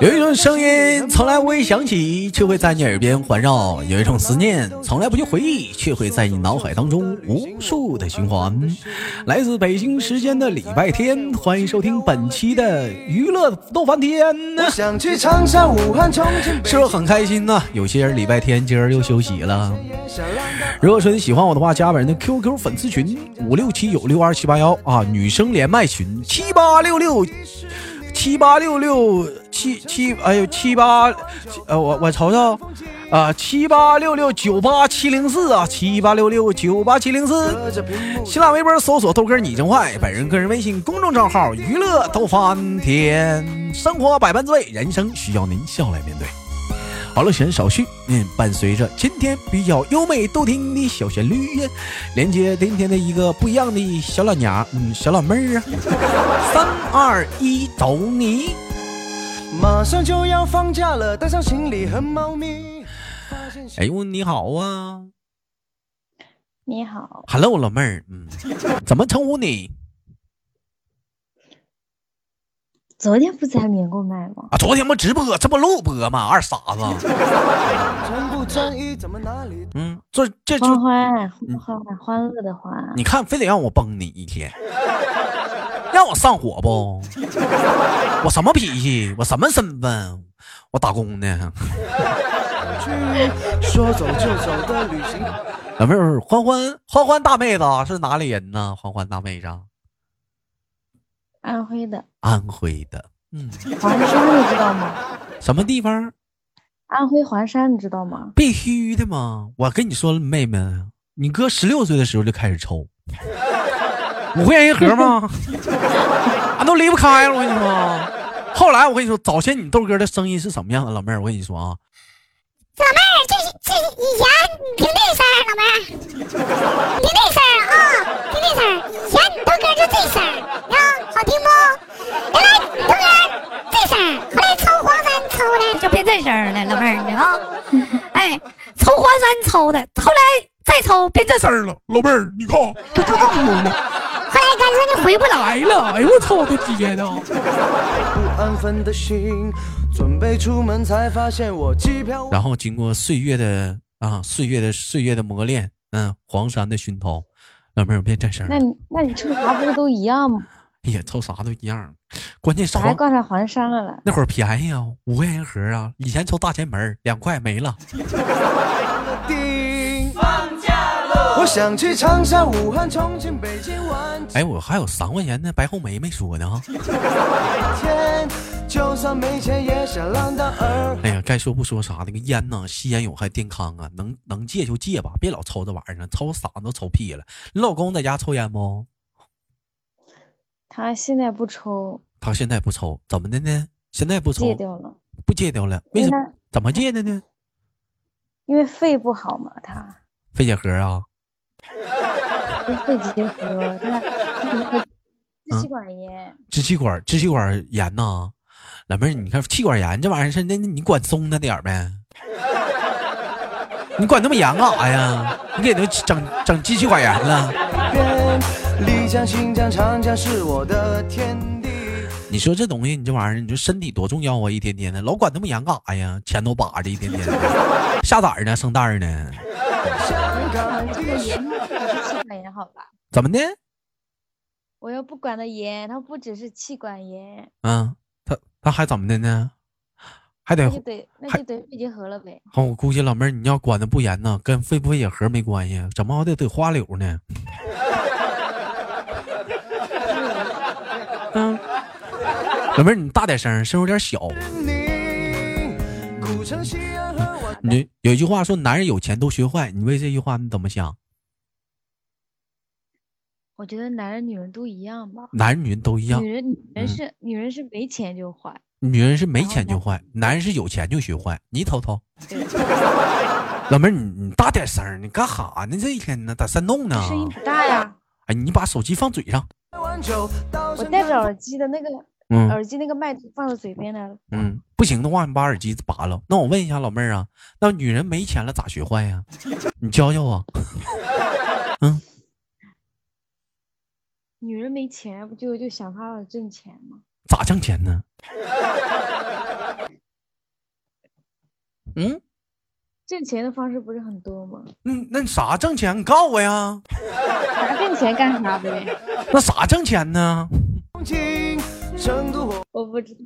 有一种声音从来不会响起，却会在你耳边环绕；有一种思念从来不去回忆，却会在你脑海当中无数的循环。来自北京时间的礼拜天，欢迎收听本期的娱乐逗翻天。是不是很开心呢？有些人礼拜天今儿又休息了。如果说你喜欢我的话，加本人的 QQ 粉丝群五六七九六二七八幺啊，女生连麦群七八六六七八六六七七，哎呦七八，呃我我瞅瞅啊，七八六六九八七零四啊，七八六六九八七零四。新浪微博搜索豆哥你真坏，本人个人微信公众账号娱乐豆翻天，生活百般滋味，人生需要您笑来面对。好了，闲少叙，嗯，伴随着今天比较优美动听的小旋律，连接今天的一个不一样的小老娘，嗯，小老妹儿啊，三二一，走你！马上就要放假了，带上行李和猫咪。哎呦，你好啊！你好，Hello，老妹儿，嗯，怎么称呼你？昨天不在连过麦吗？啊，昨天不直播，这不录播吗？二傻子。嗯，这这欢欢欢欢乐的欢。你看，非得让我崩你一天，让我上火不？我什么脾气？我什么身份？我打工的。说走就走的旅行。老妹儿，欢欢欢欢大妹子是哪里人呢？欢欢大妹子。安徽的，安徽的，嗯，黄山你知道吗？什么地方？安徽黄山你知道吗？必须的嘛！我跟你说，妹妹，你哥十六岁的时候就开始抽，五块钱一盒吗？俺都离不开了，我跟你说。后来我跟你说，早先你豆哥的声音是什么样的？老妹儿，我跟你说啊。小妹以前你听这声老妹儿，听这声啊，听这声以前你豆哥就这声啊，好听不？原来豆哥这声后来抽黄山抽的就变这声了，老妹儿你啊，哎，抽黄山抽的，后来再抽变这声了，老妹儿，你看这就这么牛了。后来干脆你回不来了，哎呦我操，我的天呐！准备出门才发现我机票。然后经过岁月的啊，岁月的岁月的磨练，嗯，黄山的熏陶，老妹儿别吱声。那你那你抽啥不是都一样吗？哎呀，抽啥都一样，关键啥还挂上黄山了了。那会儿便宜啊，五块钱一盒啊，以前抽大前门两块没了。我想去长沙、武汉、重庆、北京玩。哎，我还有三块钱的白红梅没说呢。哎呀，该说不说啥，那个烟呢？吸烟有害健康啊，能能戒就戒吧，别老抽这玩意儿，抽嗓子都抽屁了。你老公在家抽烟不？他现在不抽。他现在不抽，怎么的呢？现在不抽，戒掉了。不戒掉了？为什么？怎么戒的呢？因为肺不好嘛，他。肺结核啊？肺结核，他支气管炎。支气管支气管炎呐？老妹儿，你看气管炎这玩意儿是那，你管松他点儿呗？你管那么严干啥呀？你给他整整支气管炎了？你说这东西，你这玩意儿，你说身体多重要啊！一天天的，老管那么严干啥呀？钱都把着，一天天的，下崽呢？生蛋呢？这个严，气管炎好吧？怎么的？我又不管的严，他不只是气管炎。嗯。那还怎么的呢？还得得那就得肺结核了呗。好，我估计老妹儿你要管的不严呢，跟肺不肺结核没关系，怎么还得得花柳呢？嗯，老妹儿你大点声，声有点小。你有一句话说，男人有钱都学坏，你为这句话你怎么想？我觉得男人女人都一样吧，男人女人都一样。女人女人是女人是没钱就坏，女人是没钱就坏，男人是有钱就学坏。你瞅瞅，老妹儿，你你大点声儿，你干哈呢？这一天呢，咋山洞呢？声音不大呀。哎，你把手机放嘴上。我戴着耳机的那个，耳机那个麦放到嘴边了。嗯，不行的话，你把耳机拔了。那我问一下老妹儿啊，那女人没钱了咋学坏呀？你教教我。嗯。女人没钱，不就就想法挣钱吗？咋挣钱呢？嗯挣钱的方式不是很多吗？嗯，那啥挣钱？你告诉我呀。啥挣钱干啥呗？那啥挣钱呢？我不知道。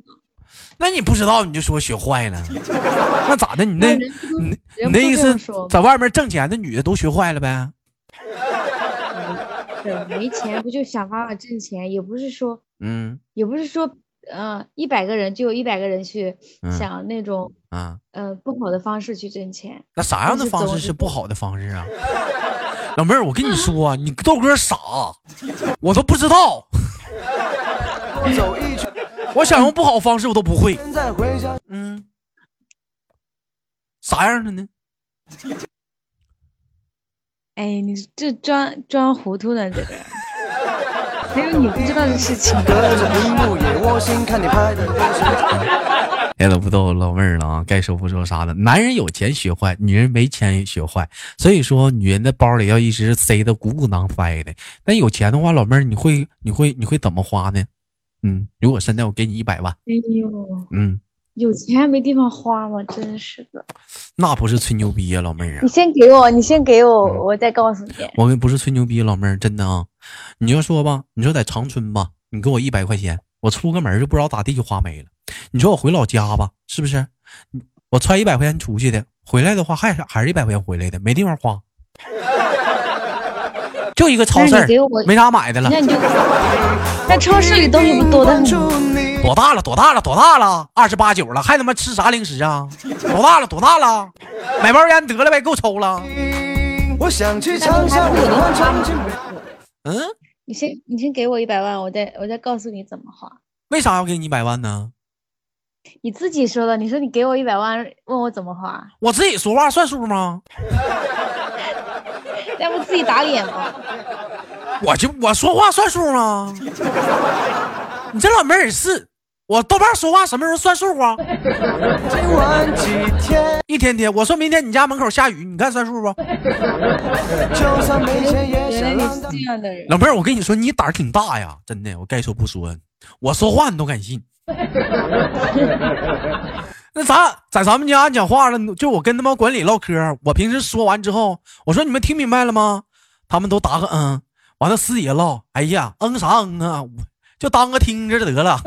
那你不知道你就说学坏了，那咋的？你那你那意思在外面挣钱的女的都学坏了呗？对，没钱不就想办法挣钱？也不是说，嗯也不是说，呃，一百个人就有一百个人去嗯想那种，啊，呃，不好的方式去挣钱。那啥样的方式是不好的方式啊？老妹儿，我跟你说啊，你豆哥傻，我都不知道。我想用不好方式我都不会。嗯，啥样的呢？哎，你这装装糊涂呢，这个。还有你不知道的事情。别都不逗老妹儿了啊，该说不说啥的。男人有钱学坏，女人没钱也学坏。所以说，女人的包里要一直塞得鼓鼓囊塞的。那有钱的话，老妹儿你会你会你会怎么花呢？嗯，如果现在我给你一百万，哎呦，嗯，有钱没地方花吗？真是的。那不是吹牛逼呀、老妹儿啊你。先给我，你先给我，我再告诉你。我们不是吹牛逼，老妹儿真的啊。你就说吧，你说在长春吧，你给我一百块钱，我出个门就不知道咋地就花没了。你说我回老家吧，是不是？我揣一百块钱出去的，回来的话还是还是一百块钱回来的，没地方花。就一个超市没啥买的了。那你就，那超市里东西不多的很吗？多大了？多大了？多大了？二十八九了，还他妈吃啥零食啊？多大了？多大了？买包烟得了呗，够抽了。我想去那尝尝不有的我花嗯，你先，你先给我一百万，我再我再告诉你怎么花。为啥要给你一百万呢？你自己说的，你说你给我一百万，问我怎么花，我自己说话算数吗？那不自己打脸吗？我就我说话算数吗？你这老妹儿也是，我豆瓣说话什么时候算数啊？今晚几天，一天天，我说明天你家门口下雨，你看算数不？就算没钱也原来你是想浪荡这样的人。老妹儿，我跟你说，你胆儿挺大呀，真的，我该说不说，我说话你都敢信。那咱在咱们家讲话了，就我跟他们管理唠嗑，我平时说完之后，我说你们听明白了吗？他们都答个嗯，完了私底下唠，哎呀，嗯啥嗯啊，就当个听着得了。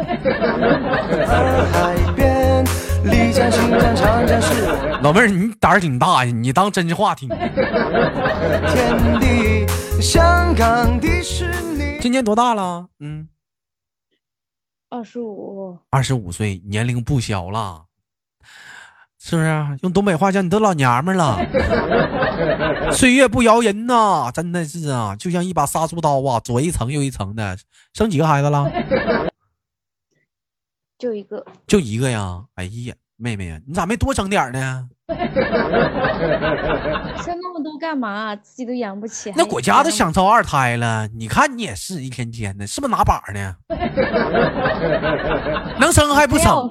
老妹儿，你胆儿挺大呀，你当真话听。天地。香港迪士尼，今年多大了？嗯，二十五，二十五岁，年龄不小了，是不是？用东北话讲，你都老娘们了。岁月不饶人呐，真的是啊，就像一把杀猪刀啊，左一层右一层的。生几个孩子了？就一个。就一个呀。哎呀，妹妹呀，你咋没多整点儿呢？生那么多干嘛？自己都养不起。那国家都想招二胎了，你看你也是一天天的，是不是拿把呢？能生还不生。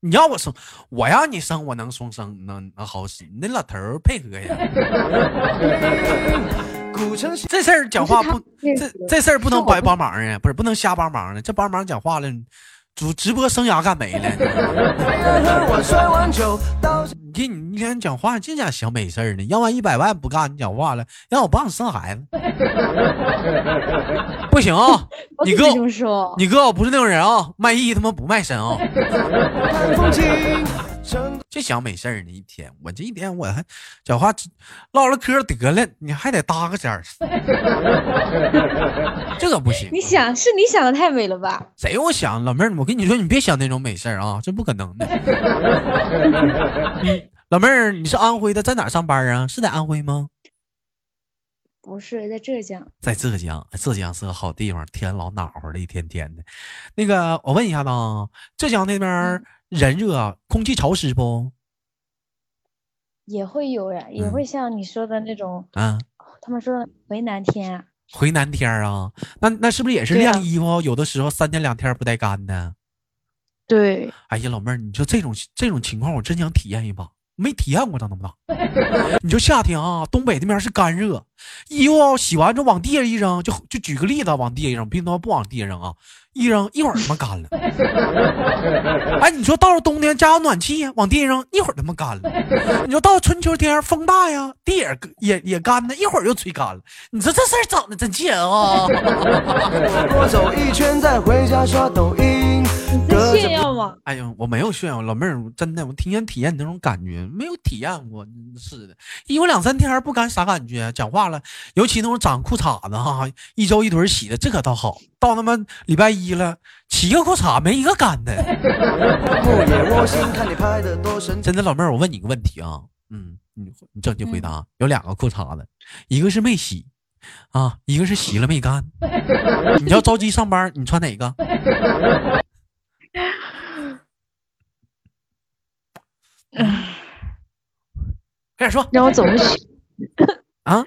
你要我生，我让你生，我能双生，能能好使。你那老头配合呀，古城这事儿讲话不，这这事儿不能白帮忙啊，不是不能瞎帮忙呢，这帮忙讲话了，主直播生涯干没了。你这你一天讲话净讲小美事儿呢，要完一百万不干，你讲话了，让我帮你生孩子，不行啊！你哥。你哥我不是那种人啊，卖艺他妈不卖身啊。就想美事儿呢，一天我这一天我还讲话唠唠嗑得了，你还得搭个尖儿，这可不行。你想是你想的太美了吧？谁我想老妹儿，我跟你说，你别想那种美事儿啊，这不可能的。嗯老妹儿，你是安徽的，在哪上班啊？是在安徽吗？不是在浙江，在浙江，浙江是个好地方，天老暖和了，一天天的。那个，我问一下子啊，浙江那边儿人热，空气潮湿不？也会有呀，也嗯会像你说的那种，啊，他们说的回南天啊。回南天儿啊，那那是不是也是晾衣服？有的时候三天两天不带干的。对，哎呀，老妹儿，你说这种这种情况，我真想体验一把。没体验过长那么大。你说夏天啊，东北那边是干热，衣服洗完之后往地下一扔，就就举个例子，往地下一扔，别他妈不往地下扔啊，一扔一会儿他妈干了。哎，你说到了冬天加上暖气呀，往地下扔，一会儿他妈干了。你说到了春秋天风大呀，地也也也干呢，一会儿又吹干了。你说这事儿整的真气人啊！多走一圈再回家刷抖音。炫耀吗？哎呦，我没有炫耀，老妹儿，真的，我挺想体验你那种感觉，没有体验过，真是的，衣服两三天不干啥感觉，讲话了，尤其那种长裤衩子哈，一周一堆洗的，这可倒好，到他妈礼拜一了，七个裤衩没一个干的。真的，老妹儿，我问你个问题啊，嗯，你你正经回答，有两个裤衩子，一个是没洗，啊，一个是洗了没干，你要着急上班，你穿哪个？快点说让我怎么选？啊！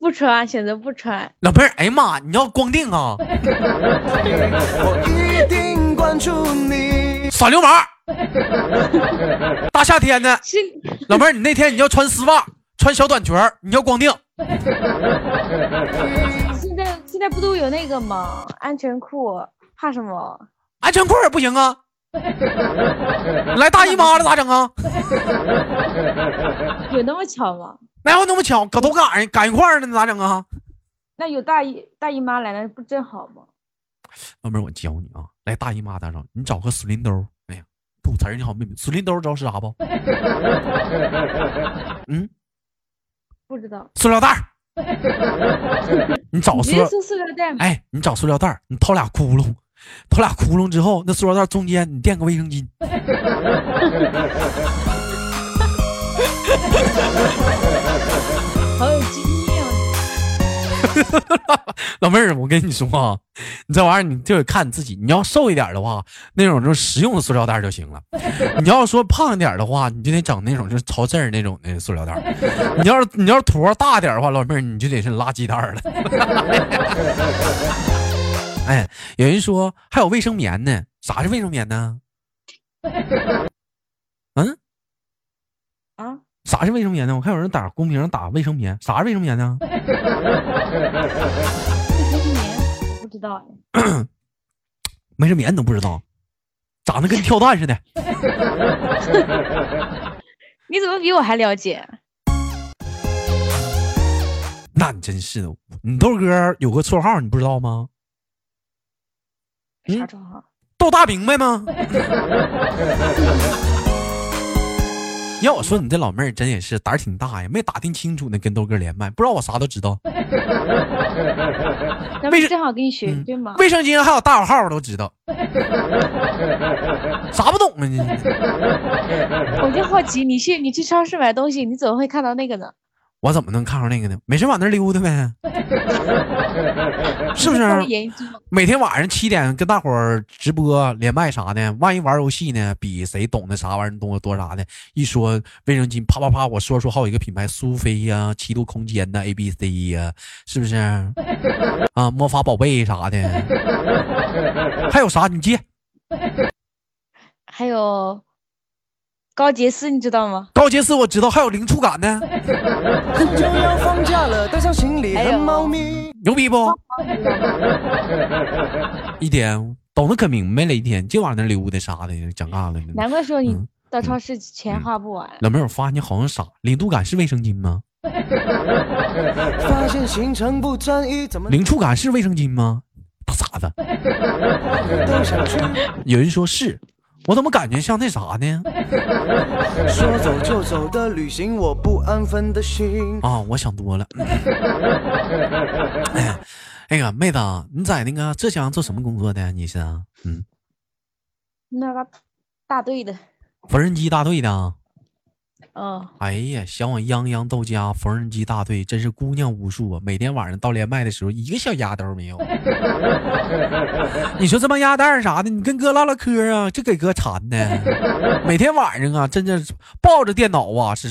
不穿，选择不穿。老妹儿，哎呀妈，你要光腚啊！我一定关注你。耍流氓！大夏天的，老妹儿，你那天你要穿丝袜，穿小短裙儿，你要光腚，现在现在不都有那个吗？安全裤，怕什么？安全裤也不行啊！来大姨妈了咋整啊？有那么巧吗？哪有那么巧？搁都赶上赶一块儿呢，咋整啊？那有大姨大姨妈来了，不正好吗？老妹儿，我教你啊，来大姨妈咋整？你找个水淋兜，哎呀，吐词儿你好妹妹，水淋兜知道是啥不？嗯，不知道。塑料袋儿，你找塑料袋吗？哎，你找塑料袋儿，你掏俩窟窿，掏俩窟窿之后，那塑料袋中间你垫个卫生巾。好有经验哦！老妹儿，我跟你说啊，你这玩意儿你就得看你自己。你要瘦一点的话，那种就是实用的塑料袋就行了；你要说胖一点的话，你就得整那种就是超字儿那种的塑料袋。你要是你要是坨大点的话，老妹儿你就得是垃圾袋儿了。哎，有人说还有卫生棉呢，啥是卫生棉呢？嗯，啊，啥是卫生棉呢？我看有人打公屏上打卫生棉，啥是卫生棉呢？卫生棉我不知道哎。卫生棉你都不知道，长得跟跳蛋似的。你怎么比我还了解？那你真是的，你豆哥有个绰号，你不知道吗？嗯啥账号？豆大明白吗？要我说，你这老妹儿真也是胆儿挺大呀，没打听清楚呢，跟豆哥连麦，不知道我啥都知道。卫生正好给你学一句嘛？卫生巾还有大小号都知道，啥不懂啊你？我就好奇，你去你去超市买东西，你怎么会看到那个呢？我怎么能看上那个呢？没事往那溜达呗，是不是？每天晚上七点跟大伙儿直播连麦啥的，万一玩游戏呢，比谁懂得啥玩意儿多多啥的。一说卫生巾，啪啪啪，我说出好几个品牌，苏菲呀、七度空间呐、A B C 呀，是不是？啊，魔法宝贝啥的，还有啥？你接还有高洁丝，你知道吗？高洁丝我知道，还有零触感呢，就要放假了，带上行李和猫咪。牛逼不？一天懂得可明白了，一天就往那溜达啥的，讲干了。难怪说你嗯到超市钱花不完。老妹儿，我发现你好像傻，零度感是卫生巾吗？发现行程不专一，怎么零触感是卫生巾吗？大傻子。有人说是，我怎么感觉像那啥呢？说走就走的旅行，我不安分的心。啊，我想多了。哎，那个妹子啊，你在那个浙江做什么工作的？你是啊？嗯，那个大队的，缝纫机大队的啊。嗯，哎呀，想我泱泱到家缝纫机大队真是姑娘无数啊！每天晚上到连麦的时候，一个小丫头没有。你说这帮鸭蛋儿啥的，你跟哥唠唠嗑啊，这给哥馋的。每天晚上啊，真的抱着电脑啊，是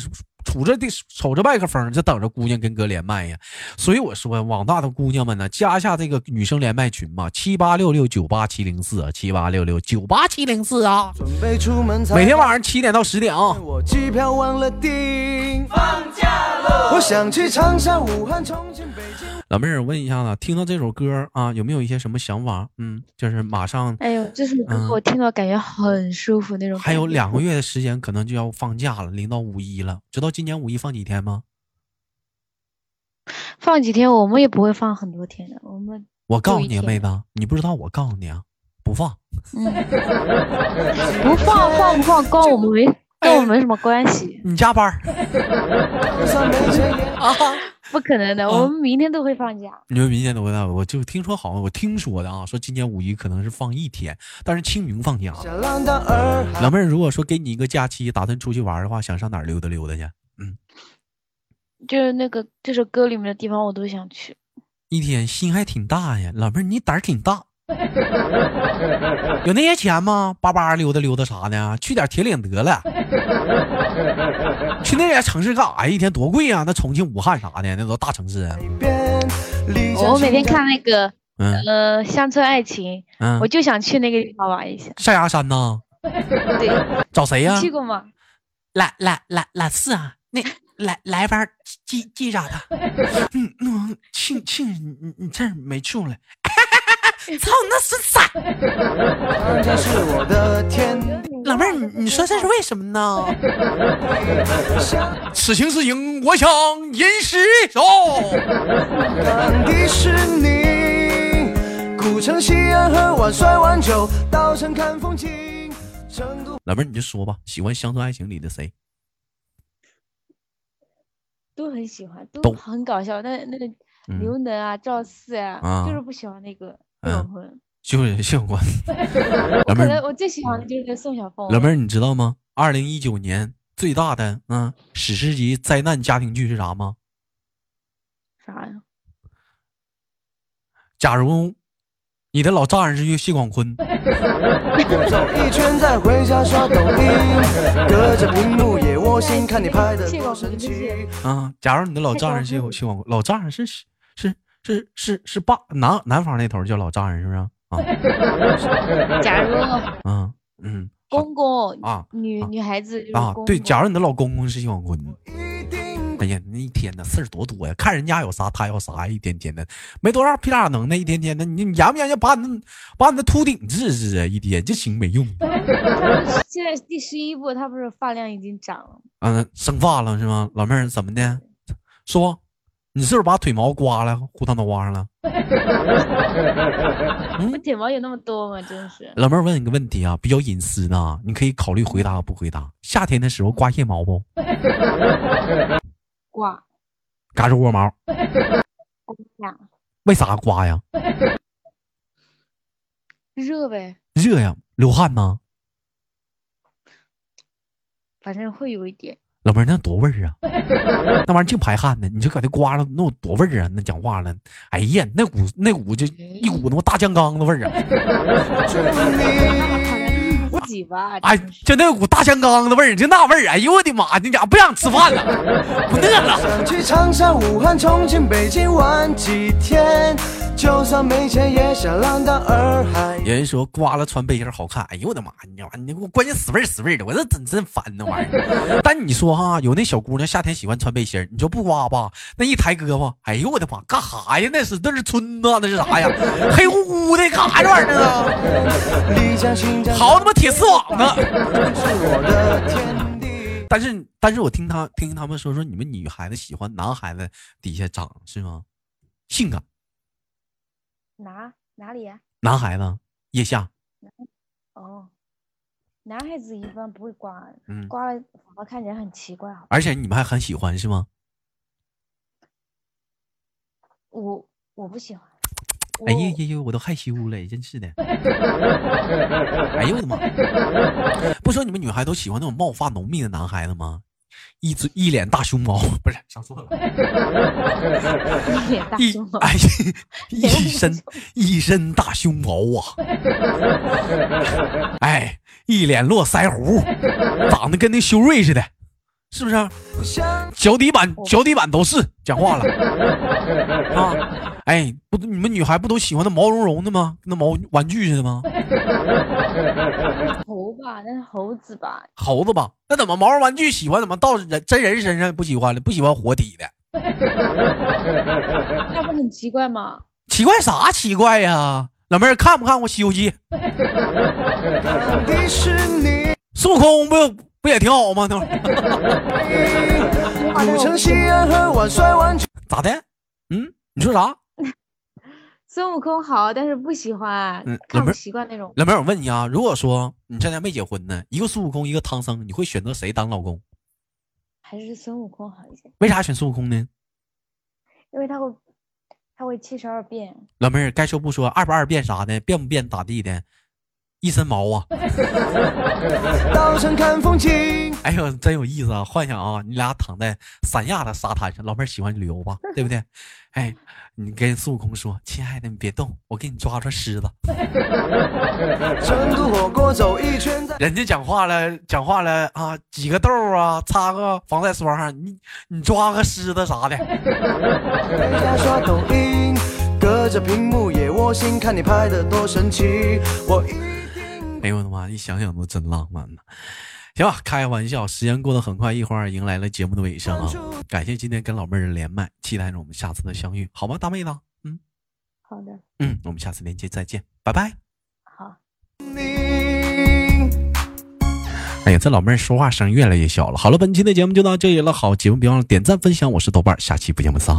杵着的瞅着麦克风，就等着姑娘跟哥连麦呀。所以我说，网大的姑娘们呢，加下这个女生连麦群嘛，七八六六九八七零四啊，七八六六九八七零四啊。准备出门才每天晚上七点到十点啊。我机票忘了订，放假了。我想去长沙、武汉、重庆。老妹儿，我问一下子，听到这首歌啊，有没有一些什么想法？嗯，就是马上哎呦，这首歌嗯我听到感觉很舒服那种。还有两个月的时间，可能就要放假了，临到五一了。知道今年五一放几天吗？放几天，我们也不会放很多天的。我们我告诉你，妹子，你不知道，我告诉你啊，不放。嗯，不放放不放，跟我们没跟我们没什么关系，你加班 啊？不可能的。嗯我们明天都会放假。你们明天都会放，我就听说好像我听说的啊，说今年五一可能是放一天，但是清明放假。老妹儿，如果说给你一个假期，打算出去玩的话，想上哪儿溜达溜达去？嗯就是那个这首歌里面的地方，我都想去。一天心还挺大呀，老妹儿你胆儿挺大。有那些钱吗？巴巴溜达溜达啥呢，去点铁岭得了。去那些城市干啥呀？一天多贵啊！那重庆、武汉啥的，那都大城市。我每天看那个嗯呃《乡村爱情》，嗯我，就想去那个地方玩一下。象牙山呐？对，找谁呀、你去过吗？来来来来是啊，那来来玩记记着的。嗯嗯，庆庆，你你这儿没住了。操，那是啥？长江是我的天。老妹儿，你你说这是为什么呢？此情此景，我想吟诗一首。看迪士尼，古城西安喝碗摔碗酒，稻城看风景，成都。老妹儿，你就说吧，喜欢《乡村爱情》里的谁？都很喜欢，都都很搞笑。那那个嗯刘能啊、赵四啊，啊就是不喜欢那个嗯谢永坤。就是谢永坤。老妹儿，我最喜欢的就是那宋晓峰。老妹儿，你知道吗？二零一九年最大的嗯史诗级灾难家庭剧是啥吗？啥呀？假如你的老丈人是谢广坤，走一圈再回家刷抖音，隔着屏幕也窝心，看你拍的多神奇。啊，假如你的老丈人是谢谢广坤，老丈人是是是是是是爸男男方那头叫老丈人是不是？啊 假如啊嗯公公啊啊女女孩子就是啊对，假如你的老公公是谢广坤，哎呀，那一天的事儿多多呀，看人家有啥他有啥，一天天的没多少屁大能耐，一天天的你你研不研究把你把你的秃顶治治啊？一天就行没用 现在第十一步，他不是发量已经长了吗？啊，生发了是吗？老妹儿怎么的？说你是不是把腿毛刮了，糊他脑瓜上了？我腿毛有那么多吗？真是。老妹儿问你个问题啊，比较隐私的，你可以考虑回答不回答。夏天的时候刮腋毛不？刮嘎吱窝毛，为啥刮呀？热呗，热呀，流汗呢。反正会有一点。老妹儿那多味儿啊，那玩意儿净排汗呢，你就搁那刮了，那有多味儿啊？那讲话了，哎呀，那股那股就一股他妈大酱缸子味儿啊！哎，就那股大酱缸子味儿，就那味儿，哎呦我的妈，你咋不想吃饭了，不饿了。想去长沙、武汉、重庆、北京玩几天，就算没钱也想浪荡洱海。有人说刮了穿背心好看，哎呦我的妈！你？你给我关键死味死味的，我这真真烦那玩意儿。但你说哈，有那小姑娘夏天喜欢穿背心儿，你说不刮吧？那一抬胳膊，哎呦我的妈，干哈呀？那是那是春子，那是啥呀？黑乎乎的，干啥这玩意儿呢？丽江、新疆，好他妈铁丝网呢！是我的天地。但是但是我听他听他们说说你们女孩子喜欢男孩子底下长是吗？性感哪哪里呀？男孩子腋下，哦，男孩子一般不会刮，嗯，刮了反而看起来很奇怪。好，而且你们还很喜欢是吗？我我不喜欢。哎呀呀呀，我都害羞了，真是的。哎呦我的妈！不说你们女孩都喜欢那种毛发浓密的男孩子吗？一嘴一脸大熊猫，不是上错了，一脸大熊猫，哎一身一身大熊猫啊！哎，一脸络腮胡，长得跟那修睿似的，是不是？脚底板脚底板都是讲话了啊！哎，不，你们女孩不都喜欢那毛茸茸的吗？那毛玩具似的吗？猴吧，那是猴子吧？猴子吧？那怎么毛绒玩具喜欢？怎么到人真人身上不喜欢了？不喜欢活体的？那不很奇怪吗？奇怪啥奇怪呀？老妹儿看不看过《西游记》？孙悟空不不也挺好吗？咋的？嗯，你说啥？孙悟空好，但是不喜欢，看不习惯那种。老妹儿，我问你啊，如果说你现在没结婚呢，一个孙悟空，一个唐僧，你会选择谁当老公？还是孙悟空好一些？为啥选孙悟空呢？因为他会。他会七十二变，老妹儿该说不说，二不二变啥的，变不变咋地的，一身毛啊！岛上看风景哎呦，真有意思啊！幻想啊，你俩躺在三亚的沙滩上，老妹儿喜欢旅游吧，对不对？哎，你跟孙悟空说：“亲爱的，你别动，我给你抓抓狮子。”人家讲话了，讲话了啊，挤个痘啊，擦个防晒霜，你你抓个狮子啥的。哎呦我的妈！一想想都真浪漫呢。行吧，开玩笑，时间过得很快，一会儿迎来了节目的尾声啊！感谢今天跟老妹儿连麦，期待着我们下次的相遇，好吗，大妹子？嗯，好的。嗯，我们下次连接再见，拜拜。好。哎呀，这老妹儿说话声越来越小了。好了，本期的节目就到这里了。好，节目别忘了点赞分享，我是豆瓣，下期不见不散。